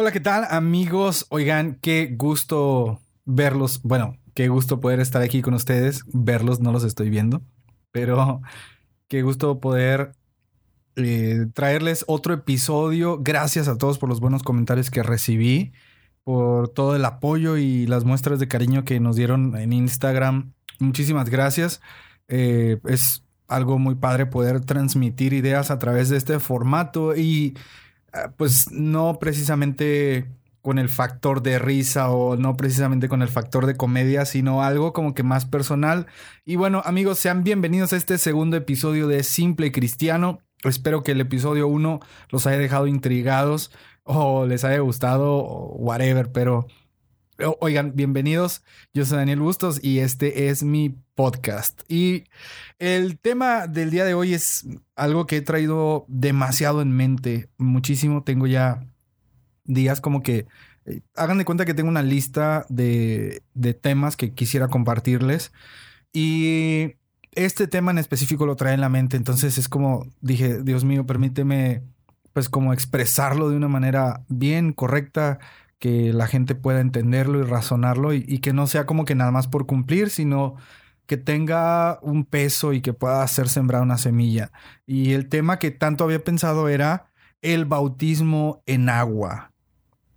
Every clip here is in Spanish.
Hola, ¿qué tal amigos? Oigan, qué gusto verlos. Bueno, qué gusto poder estar aquí con ustedes. Verlos, no los estoy viendo, pero qué gusto poder eh, traerles otro episodio. Gracias a todos por los buenos comentarios que recibí, por todo el apoyo y las muestras de cariño que nos dieron en Instagram. Muchísimas gracias. Eh, es algo muy padre poder transmitir ideas a través de este formato y pues no precisamente con el factor de risa o no precisamente con el factor de comedia, sino algo como que más personal. Y bueno, amigos, sean bienvenidos a este segundo episodio de Simple Cristiano. Espero que el episodio 1 los haya dejado intrigados o les haya gustado o whatever, pero Oigan, bienvenidos. Yo soy Daniel Bustos y este es mi podcast. Y el tema del día de hoy es algo que he traído demasiado en mente, muchísimo. Tengo ya días como que eh, hagan de cuenta que tengo una lista de, de temas que quisiera compartirles. Y este tema en específico lo trae en la mente. Entonces es como dije, Dios mío, permíteme pues como expresarlo de una manera bien correcta que la gente pueda entenderlo y razonarlo y, que no sea como que nada más por cumplir, sino que tenga un peso y que pueda hacer sembrar una semilla. Y el tema que tanto había pensado era el bautismo en agua.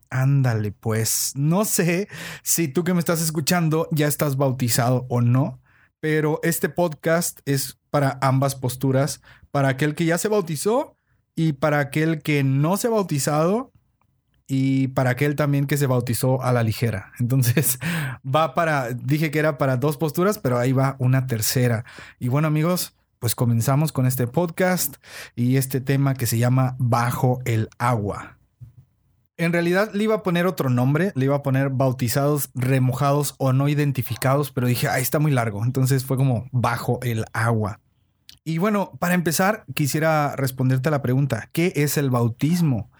Ándale, pues no sé si tú que me estás escuchando ya estás bautizado o no, pero este podcast es para ambas posturas, para aquel que ya se bautizó y para aquel que no se ha bautizado y para aquel también que se bautizó a la ligera. Entonces va para, dije que era para dos posturas, pero ahí va una tercera. Y bueno amigos, pues comenzamos con este podcast y este tema que se llama Bajo el agua. En realidad le iba a poner otro nombre, le iba a poner bautizados, remojados o no identificados, pero dije, ahí está muy largo. Entonces fue como bajo el agua. Y bueno, para empezar, quisiera responderte a la pregunta, ¿qué es el bautismo?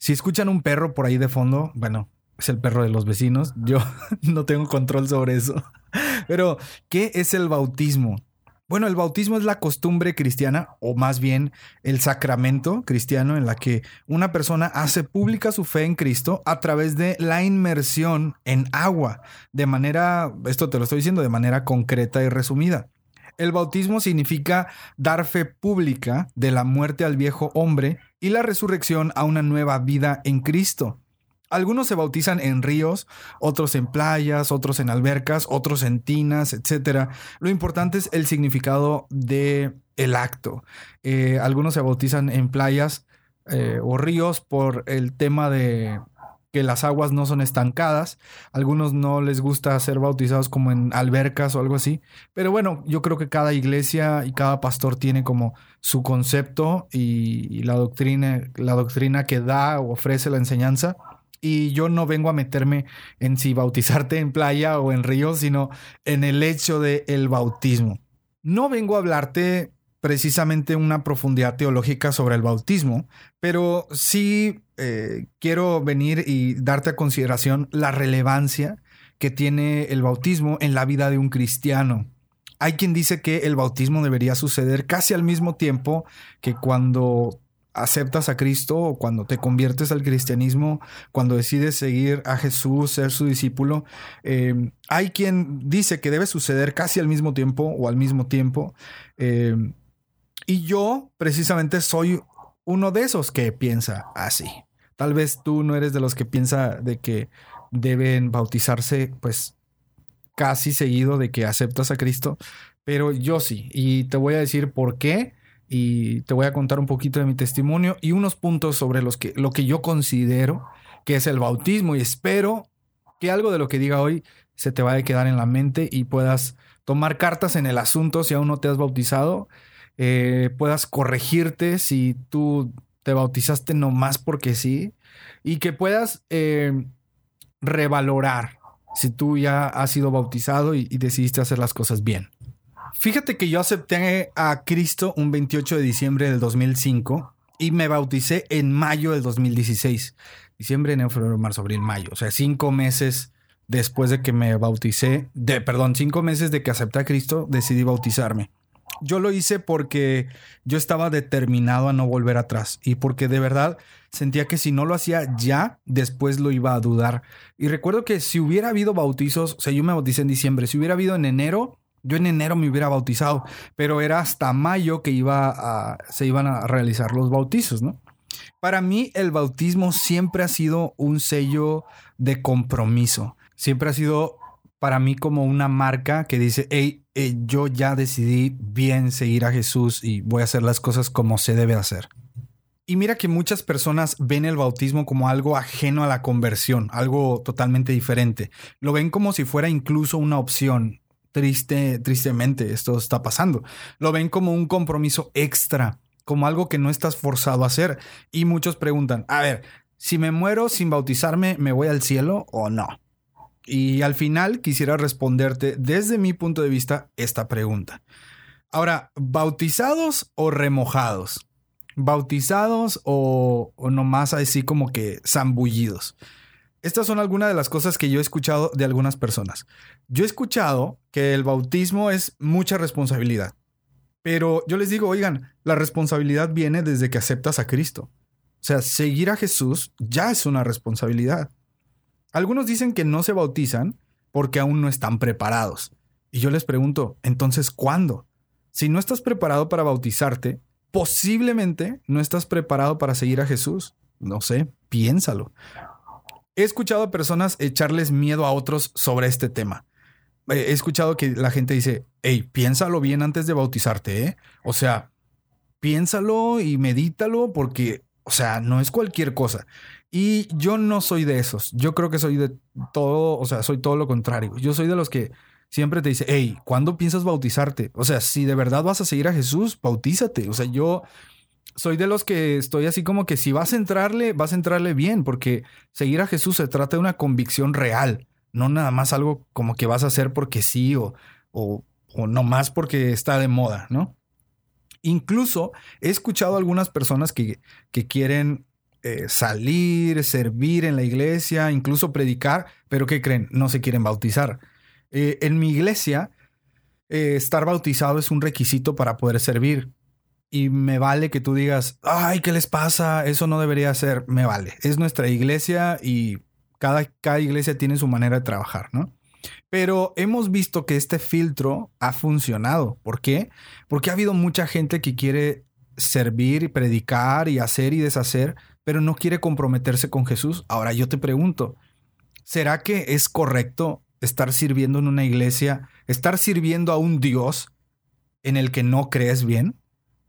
Si escuchan un perro por ahí de fondo, bueno, es el perro de los vecinos. Yo no tengo control sobre eso. Pero, ¿qué es el bautismo? Bueno, el bautismo es la costumbre cristiana, o más bien el sacramento cristiano en la que una persona hace pública su fe en Cristo a través de la inmersión en agua, de manera, esto te lo estoy diciendo, de manera concreta y resumida. El bautismo significa dar fe pública de la muerte al viejo hombre y la resurrección a una nueva vida en Cristo. Algunos se bautizan en ríos, otros en playas, otros en albercas, otros en tinas, etc. Lo importante es el significado de el acto. Eh, algunos se bautizan en playas eh, o ríos por el tema de que las aguas no son estancadas. Algunos no les gusta ser bautizados como en albercas o algo así. Pero bueno, yo creo que cada iglesia y cada pastor tiene como su concepto y, la doctrina, la doctrina que da o ofrece la enseñanza. Y yo no vengo a meterme en si bautizarte en playa o en río, sino en el hecho del el bautismo. No vengo a hablarte precisamente una profundidad teológica sobre el bautismo, pero sí eh, quiero venir y darte a consideración la relevancia que tiene el bautismo en la vida de un cristiano. Hay quien dice que el bautismo debería suceder casi al mismo tiempo que cuando aceptas a Cristo o cuando te conviertes al cristianismo, cuando decides seguir a Jesús, ser su discípulo. Eh, hay quien dice que debe suceder casi al mismo tiempo o al mismo tiempo. Eh, y yo precisamente soy uno de esos que piensa así. Tal vez tú no eres de los que piensa de que deben bautizarse pues casi seguido de que aceptas a Cristo, pero yo sí. Y te voy a decir por qué y te voy a contar un poquito de mi testimonio y unos puntos sobre los que, lo que yo considero que es el bautismo y espero que algo de lo que diga hoy se te vaya a quedar en la mente y puedas tomar cartas en el asunto si aún no te has bautizado eh, puedas corregirte si tú te bautizaste nomás porque sí, y que puedas eh, revalorar si tú ya has sido bautizado y, y decidiste hacer las cosas bien. Fíjate que yo acepté a Cristo un 28 de diciembre del 2005 y me bauticé en mayo del 2016. Diciembre, enero, febrero, marzo, abril, mayo. O sea, cinco meses después de que me bauticé, de, perdón, cinco meses de que acepté a Cristo, decidí bautizarme. Yo lo hice porque yo estaba determinado a no volver atrás y porque de verdad sentía que si no lo hacía ya, después lo iba a dudar. Y recuerdo que si hubiera habido bautizos, o sea, yo me bauticé en diciembre, si hubiera habido en enero, yo en enero me hubiera bautizado, pero era hasta mayo que iba a, se iban a realizar los bautizos, ¿no? Para mí el bautismo siempre ha sido un sello de compromiso siempre ha sido para mí como una marca que dice, hey, eh, yo ya decidí bien seguir a Jesús y voy a hacer las cosas como se debe hacer. Y mira que muchas personas ven el bautismo como algo ajeno a la conversión, algo totalmente diferente. Lo ven como si fuera incluso una opción. Triste, tristemente, esto está pasando. Lo ven como un compromiso extra, como algo que no estás forzado a hacer. Y muchos preguntan, a ver, si me muero sin bautizarme, ¿me voy al cielo o no? Y al final quisiera responderte desde mi punto de vista esta pregunta. Ahora, ¿bautizados o remojados? ¿Bautizados o, o nomás así como que zambullidos? Estas son algunas de las cosas que yo he escuchado de algunas personas. Yo he escuchado que el bautismo es mucha responsabilidad. Pero yo les digo, oigan, la responsabilidad viene desde que aceptas a Cristo. O sea, seguir a Jesús ya es una responsabilidad. Algunos dicen que no se bautizan porque aún no están preparados. Y yo les pregunto, entonces, ¿cuándo? Si no estás preparado para bautizarte, posiblemente no estás preparado para seguir a Jesús. No sé, piénsalo. He escuchado a personas echarles miedo a otros sobre este tema. He escuchado que la gente dice, hey, piénsalo bien antes de bautizarte, ¿eh? O sea, piénsalo y medítalo porque, o sea, no es cualquier cosa. Y yo no soy de esos. Yo creo que soy de todo, o sea, soy todo lo contrario. Yo soy de los que siempre te dice, hey, ¿cuándo piensas bautizarte? O sea, si de verdad vas a seguir a Jesús, bautízate. O sea, yo soy de los que estoy así como que si vas a entrarle, vas a entrarle bien, porque seguir a Jesús se trata de una convicción real, no nada más algo como que vas a hacer porque sí o, o, no más porque está de moda, ¿no? Incluso he escuchado a algunas personas que, que quieren eh, salir, servir en la iglesia, incluso predicar, pero ¿qué creen? No se quieren bautizar. Eh, en mi iglesia, eh, estar bautizado es un requisito para poder servir. Y me vale que tú digas, ay, ¿qué les pasa? Eso no debería ser. Me vale. Es nuestra iglesia y cada, cada iglesia tiene su manera de trabajar, ¿no? Pero hemos visto que este filtro ha funcionado. ¿Por qué? Porque ha habido mucha gente que quiere servir y predicar y hacer y deshacer, pero no quiere comprometerse con Jesús. Ahora yo te pregunto, ¿será que es correcto estar sirviendo en una iglesia, estar sirviendo a un Dios en el que no crees bien?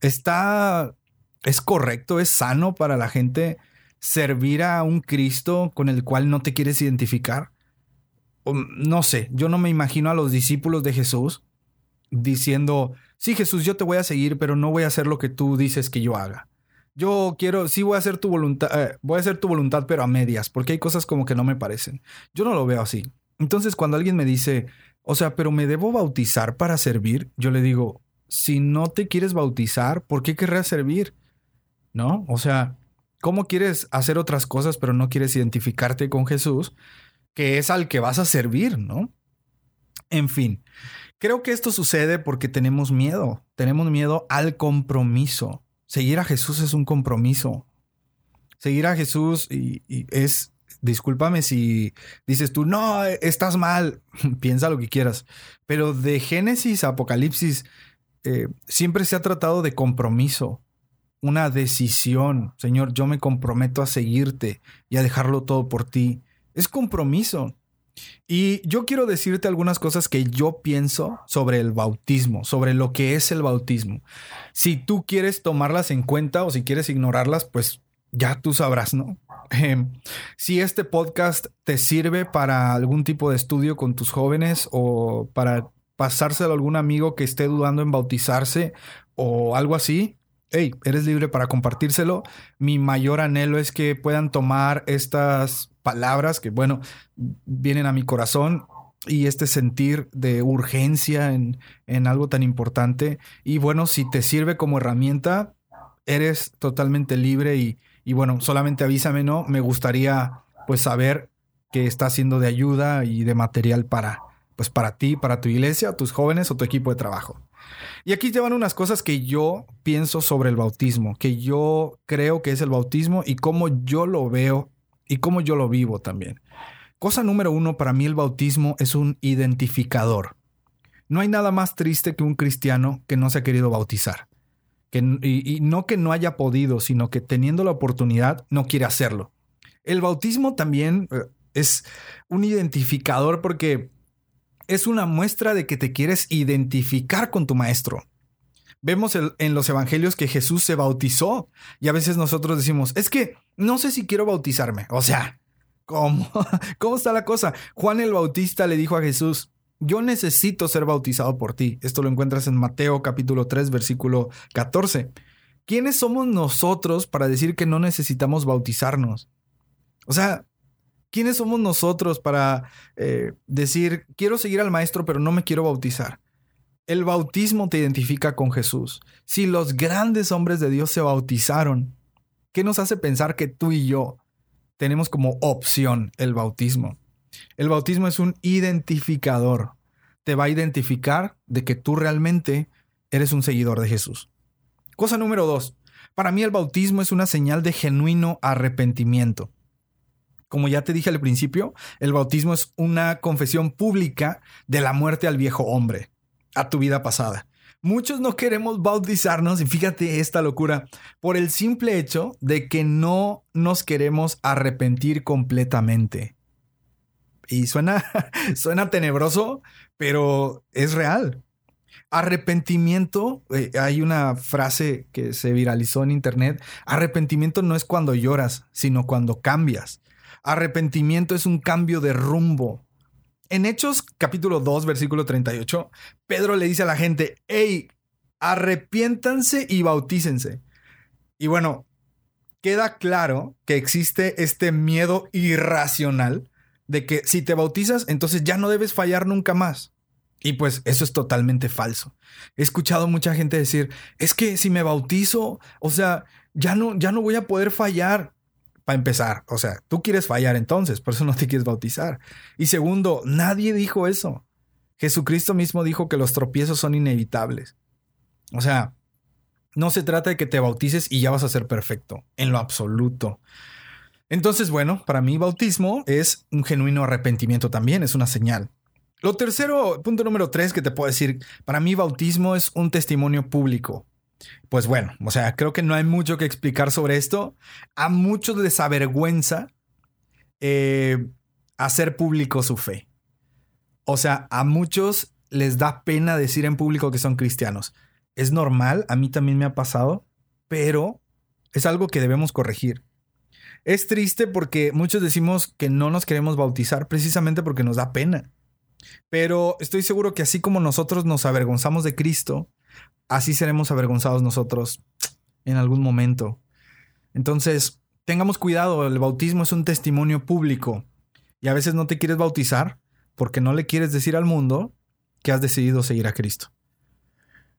¿Está es correcto, es sano para la gente servir a un Cristo con el cual no te quieres identificar? No sé, yo no me imagino a los discípulos de Jesús diciendo, sí Jesús, yo te voy a seguir, pero no voy a hacer lo que tú dices que yo haga yo quiero, sí voy a hacer tu voluntad, eh, voy a hacer tu voluntad, pero a medias, porque hay cosas como que no me parecen. Yo no lo veo así. Entonces, cuando alguien me dice, o sea, pero me debo bautizar para servir, yo le digo, si no te quieres bautizar, ¿por qué querrás servir? ¿No? O sea, ¿cómo quieres hacer otras cosas, pero no quieres identificarte con Jesús, que es al que vas a servir, ¿no? En fin, creo que esto sucede porque tenemos miedo, tenemos miedo al compromiso. Seguir a Jesús es un compromiso. Seguir a Jesús y, es, discúlpame si dices tú, no, estás mal, piensa lo que quieras, pero de Génesis a Apocalipsis eh, siempre se ha tratado de compromiso, una decisión. Señor, yo me comprometo a seguirte y a dejarlo todo por ti. Es compromiso. Y yo quiero decirte algunas cosas que yo pienso sobre el bautismo, sobre lo que es el bautismo. Si tú quieres tomarlas en cuenta o si quieres ignorarlas, pues ya tú sabrás, ¿no? Em, si este podcast te sirve para algún tipo de estudio con tus jóvenes o para pasárselo a algún amigo que esté dudando en bautizarse o algo así, hey, eres libre para compartírselo. Mi mayor anhelo es que puedan tomar estas palabras que, bueno, vienen a mi corazón y este sentir de urgencia en, en algo tan importante. Y bueno, si te sirve como herramienta, eres totalmente libre y, y bueno, solamente avísame, ¿no? Me gustaría pues saber que está siendo de ayuda y de material para, pues para ti, para tu iglesia, tus jóvenes o tu equipo de trabajo. Y aquí te van unas cosas que yo pienso sobre el bautismo, que yo creo que es el bautismo y cómo yo lo veo y cómo yo lo vivo también. Cosa número uno, para mí el bautismo es un identificador. No hay nada más triste que un cristiano que no se ha querido bautizar. Que, y, y no que no haya podido, sino que teniendo la oportunidad no quiere hacerlo. El bautismo también eh, es un identificador porque es una muestra de que te quieres identificar con tu maestro. Vemos en los evangelios que Jesús se bautizó y a veces nosotros decimos, es que no sé si quiero bautizarme. O sea, ¿cómo? ¿Cómo está la cosa? Juan el Bautista le dijo a Jesús, yo necesito ser bautizado por ti. Esto lo encuentras en Mateo capítulo 3, versículo 14. ¿Quiénes somos nosotros para decir que no necesitamos bautizarnos? O sea, ¿quiénes somos nosotros para eh, decir, quiero seguir al maestro, pero no me quiero bautizar? El bautismo te identifica con Jesús. Si los grandes hombres de Dios se bautizaron, ¿qué nos hace pensar que tú y yo tenemos como opción el bautismo? El bautismo es un identificador. Te va a identificar de que tú realmente eres un seguidor de Jesús. Cosa número dos. Para mí el bautismo es una señal de genuino arrepentimiento. Como ya te dije al principio, el bautismo es una confesión pública de la muerte al viejo hombre, a tu vida pasada. Muchos no queremos bautizarnos, y fíjate esta locura, por el simple hecho de que no nos queremos arrepentir completamente. Y suena, suena tenebroso, pero es real. Arrepentimiento, eh, hay una frase que se viralizó en internet, arrepentimiento no es cuando lloras, sino cuando cambias. Arrepentimiento es un cambio de rumbo. En Hechos capítulo 2, versículo 38, Pedro le dice a la gente, hey, arrepiéntanse y bautícense. Y bueno, queda claro que existe este miedo irracional de que si te bautizas, entonces ya no debes fallar nunca más. Y pues eso es totalmente falso. He escuchado mucha gente decir, es que si me bautizo, o sea, ya no, ya no voy a poder fallar para empezar, o sea, tú quieres fallar entonces, por eso no te quieres bautizar. Y segundo, nadie dijo eso. Jesucristo mismo dijo que los tropiezos son inevitables. O sea, no se trata de que te bautices y ya vas a ser perfecto, en lo absoluto. Entonces, bueno, para mí bautismo es un genuino arrepentimiento también, es una señal. Lo tercero, punto número tres que te puedo decir, para mí bautismo es un testimonio público. Pues bueno, o sea, creo que no hay mucho que explicar sobre esto. A muchos les avergüenza eh, hacer público su fe. O sea, a muchos les da pena decir en público que son cristianos. Es normal, a mí también me ha pasado, pero es algo que debemos corregir. Es triste porque muchos decimos que no nos queremos bautizar precisamente porque nos da pena. Pero estoy seguro que así como nosotros nos avergonzamos de Cristo, así seremos avergonzados nosotros en algún momento. Entonces, tengamos cuidado, el bautismo es un testimonio público y a veces no te quieres bautizar porque no le quieres decir al mundo que has decidido seguir a Cristo.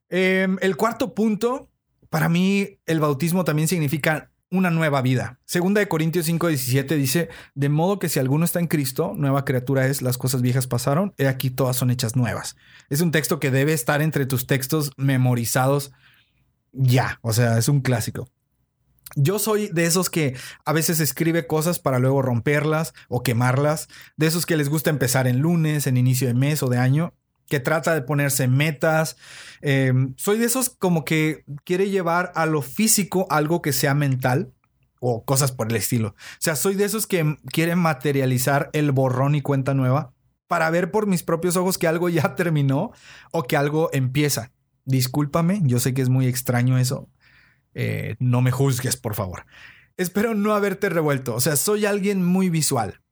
Em, el cuarto punto, para mí el bautismo también significa una nueva vida. Segunda de Corintios 5:17 dice, de modo que si alguno está en Cristo, nueva criatura es, las cosas viejas pasaron, he aquí todas son hechas nuevas. Es un texto que debe estar entre tus textos memorizados ya, o sea, es un clásico. Yo soy de esos que a veces escribe cosas para luego romperlas o quemarlas, de esos que les gusta empezar en lunes, en inicio de mes o de año, que trata de ponerse metas. Em, soy de esos como que quiere llevar a lo físico algo que sea mental o cosas por el estilo. O sea, soy de esos que quieren materializar el borrón y cuenta nueva para ver por mis propios ojos que algo ya terminó o que algo empieza. Discúlpame, yo sé que es muy extraño eso. Eh, no me juzgues, por favor. Espero no haberte revuelto. O sea, soy alguien muy visual.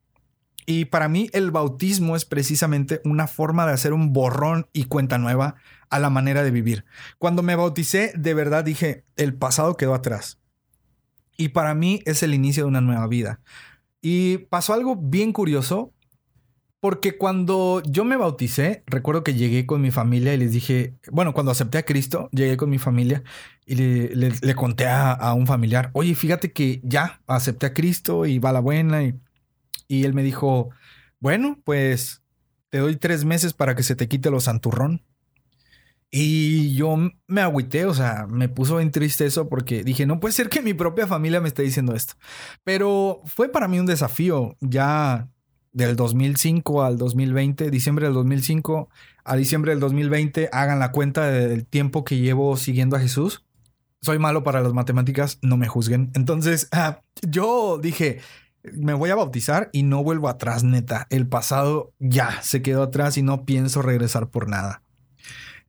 Y para mí el bautismo es precisamente una forma de hacer un borrón y cuenta nueva a la manera de vivir. Cuando me bauticé, de verdad dije, el pasado quedó atrás. Y para mí es el inicio de una nueva vida. Y pasó algo bien curioso, porque cuando yo me bauticé, recuerdo que llegué con mi familia y les dije, bueno, cuando acepté a Cristo, llegué con mi familia y le, conté a, a, un familiar, oye, fíjate que ya acepté a Cristo y va la buena. Y, y él me dijo, bueno, pues te doy tres meses para que se te quite lo santurrón. Y yo me agüité, o sea, me puso en triste eso porque dije, no puede ser que mi propia familia me esté diciendo esto. Pero fue para mí un desafío ya del 2005 al 2020, diciembre del 2005 a diciembre del 2020, hagan la cuenta del tiempo que llevo siguiendo a Jesús. Soy malo para las matemáticas, no me juzguen. Entonces, ah, yo dije, me voy a bautizar y no vuelvo atrás, neta. El pasado ya se quedó atrás y no pienso regresar por nada.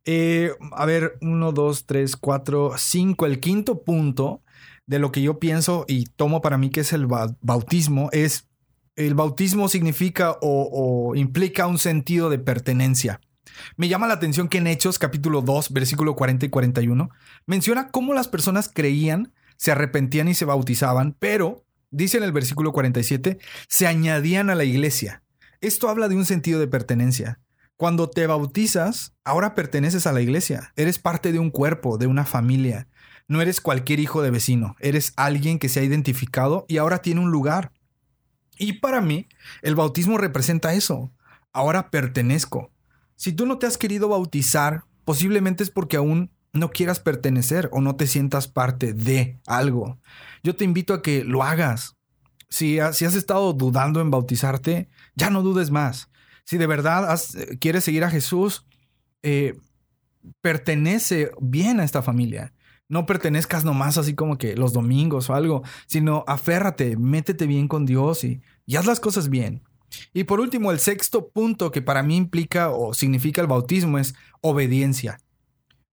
Eh, a ver, uno, dos, tres, cuatro, cinco. El quinto punto de lo que yo pienso y tomo para mí que es el bautismo es el bautismo significa o, implica un sentido de pertenencia. Me llama la atención que en Hechos capítulo 2, versículo 40 y 41, menciona cómo las personas creían, se arrepentían y se bautizaban, pero, dice en el versículo 47, se añadían a la iglesia. Esto habla de un sentido de pertenencia. Cuando te bautizas, ahora perteneces a la iglesia. Eres parte de un cuerpo, de una familia. No eres cualquier hijo de vecino. Eres alguien que se ha identificado y ahora tiene un lugar. Y para mí, el bautismo representa eso. Ahora pertenezco. Si tú no te has querido bautizar, posiblemente es porque aún no quieras pertenecer o no te sientas parte de algo. Yo te invito a que lo hagas. Si, si has estado dudando en bautizarte, ya no dudes más si de verdad eh, quieres seguir a Jesús, eh, pertenece bien a esta familia. No pertenezcas nomás así como que los domingos o algo, sino aférrate, métete bien con Dios y, y haz las cosas bien. Y por último, el sexto punto que para mí implica o significa el bautismo es obediencia.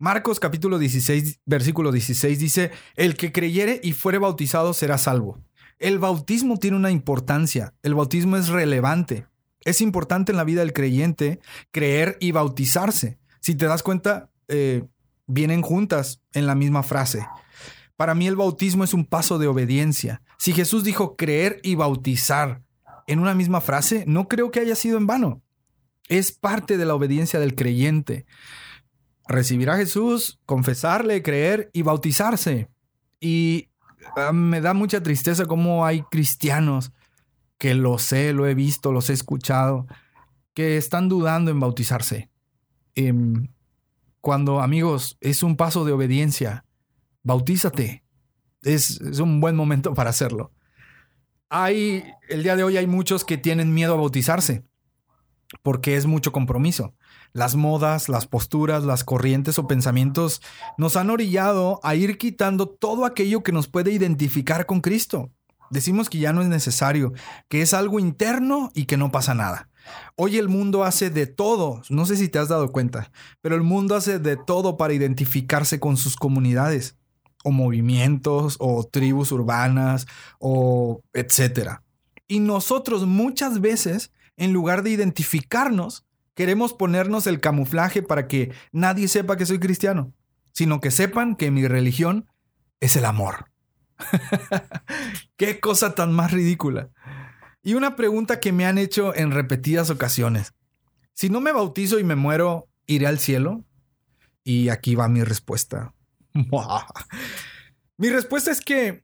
Marcos capítulo 16, versículo 16 dice, el que creyere y fuere bautizado será salvo. El bautismo tiene una importancia, el bautismo es relevante. Es importante en la vida del creyente creer y bautizarse. Si te das cuenta, eh, vienen juntas en la misma frase. Para mí el bautismo es un paso de obediencia. Si Jesús dijo creer y bautizar en una misma frase, no creo que haya sido en vano. Es parte de la obediencia del creyente. Recibir a Jesús, confesarle, creer y bautizarse. Y ah, me da mucha tristeza cómo hay cristianos que lo sé, lo he visto, los he escuchado, que están dudando en bautizarse. Em, cuando, amigos, es un paso de obediencia, bautízate. Es, es, un buen momento para hacerlo. Hay, el día de hoy hay muchos que tienen miedo a bautizarse porque es mucho compromiso. Las modas, las posturas, las corrientes o pensamientos nos han orillado a ir quitando todo aquello que nos puede identificar con Cristo. Decimos que ya no es necesario, que es algo interno y que no pasa nada. Hoy el mundo hace de todo, no sé si te has dado cuenta, pero el mundo hace de todo para identificarse con sus comunidades, o movimientos, o tribus urbanas, o etcétera. Y nosotros muchas veces, en lugar de identificarnos, queremos ponernos el camuflaje para que nadie sepa que soy cristiano, sino que sepan que mi religión es el amor. Qué cosa tan más ridícula. Y una pregunta que me han hecho en repetidas ocasiones. Si no me bautizo y me muero, ¿iré al cielo? Y aquí va mi respuesta. mi respuesta es que,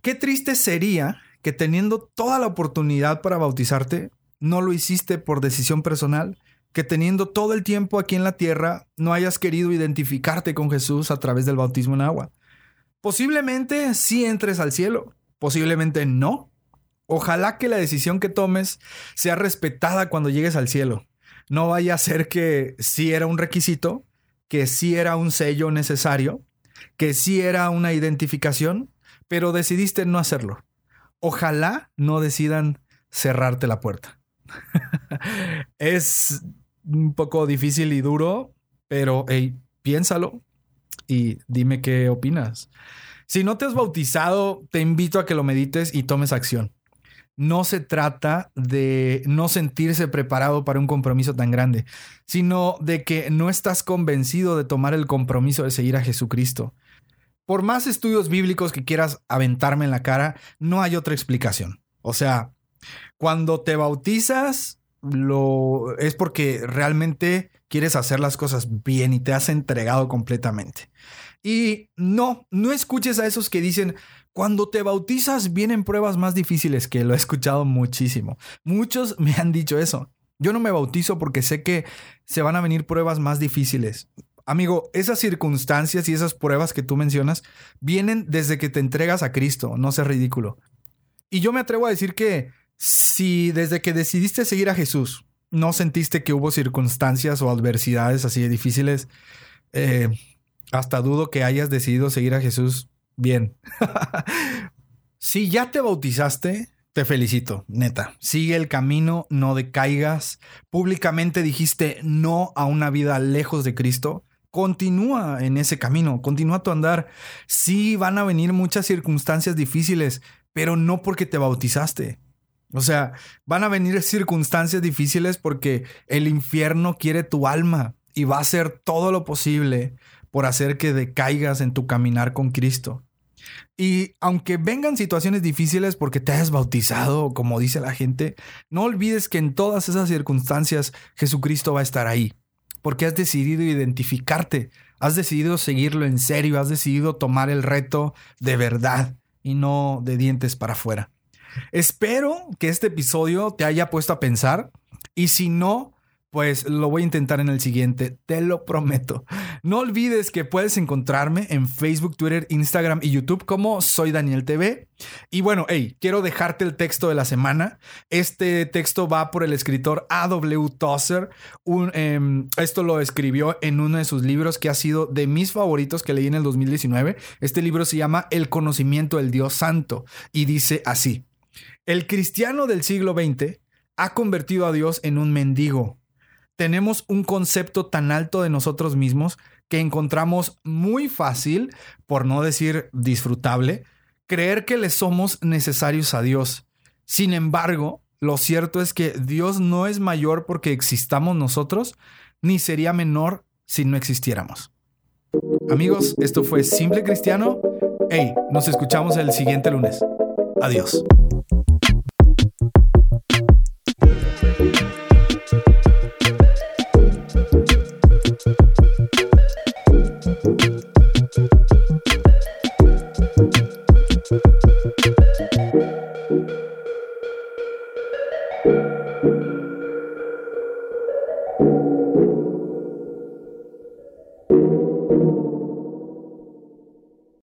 qué triste sería que teniendo toda la oportunidad para bautizarte, no lo hiciste por decisión personal, que teniendo todo el tiempo aquí en la tierra, no hayas querido identificarte con Jesús a través del bautismo en agua. Posiblemente sí entres al cielo, posiblemente no. Ojalá que la decisión que tomes sea respetada cuando llegues al cielo. No vaya a ser que sí era un requisito, que sí era un sello necesario, que sí era una identificación, pero decidiste no hacerlo. Ojalá no decidan cerrarte la puerta. es un poco difícil y duro, pero hey, piénsalo, y dime qué opinas. Si no te has bautizado, te invito a que lo medites y tomes acción. no se trata de no sentirse preparado para un compromiso tan grande, sino de que no estás convencido de tomar el compromiso de seguir a Jesucristo. Por más estudios bíblicos que quieras aventarme en la cara, no hay otra explicación. O sea, cuando te bautizas, lo es porque realmente quieres hacer las cosas bien y te has entregado completamente. Y no, no escuches a esos que dicen, cuando te bautizas vienen pruebas más difíciles, que lo he escuchado muchísimo. Muchos me han dicho eso. Yo no me bautizo porque sé que se van a venir pruebas más difíciles. Amigo, esas circunstancias y esas pruebas que tú mencionas vienen desde que te entregas a Cristo, no seas ridículo. Y yo me atrevo a decir que si desde que decidiste seguir a Jesús no sentiste que hubo circunstancias o adversidades así difíciles, eh, hasta dudo que hayas decidido seguir a Jesús Bien. si ya te bautizaste, te felicito, neta. Sigue el camino, no decaigas. Públicamente dijiste no a una vida lejos de Cristo. Continúa en ese camino, continúa tu andar. Sí, van a venir muchas circunstancias difíciles, pero no porque te bautizaste. O sea, van a venir circunstancias difíciles porque el infierno quiere tu alma y va a hacer todo lo posible por hacer que decaigas en tu caminar con Cristo. Y aunque vengan situaciones difíciles porque te has bautizado, como dice la gente, no olvides que en todas esas circunstancias Jesucristo va a estar ahí, porque has decidido identificarte, has decidido seguirlo en serio, has decidido tomar el reto de verdad y no de dientes para afuera. Espero que este episodio te haya puesto a pensar y si no, pues lo voy a intentar en el siguiente, te lo prometo. No olvides que puedes encontrarme en Facebook, Twitter, Instagram y YouTube como Soy Daniel TV. Y bueno, hey, quiero dejarte el texto de la semana. Este texto va por el escritor A.W. Tozer. Em, esto lo escribió en uno de sus libros que ha sido de mis favoritos que leí en el 2019. Este libro se llama El conocimiento del Dios Santo y dice así. El cristiano del siglo XX ha convertido a Dios en un mendigo tenemos un concepto tan alto de nosotros mismos que encontramos muy fácil, por no decir disfrutable, creer que le somos necesarios a Dios. Sin embargo, lo cierto es que Dios no es mayor porque existamos nosotros, ni sería menor si no existiéramos. Amigos, esto fue Simple Cristiano. Hey, nos escuchamos el siguiente lunes. Adiós.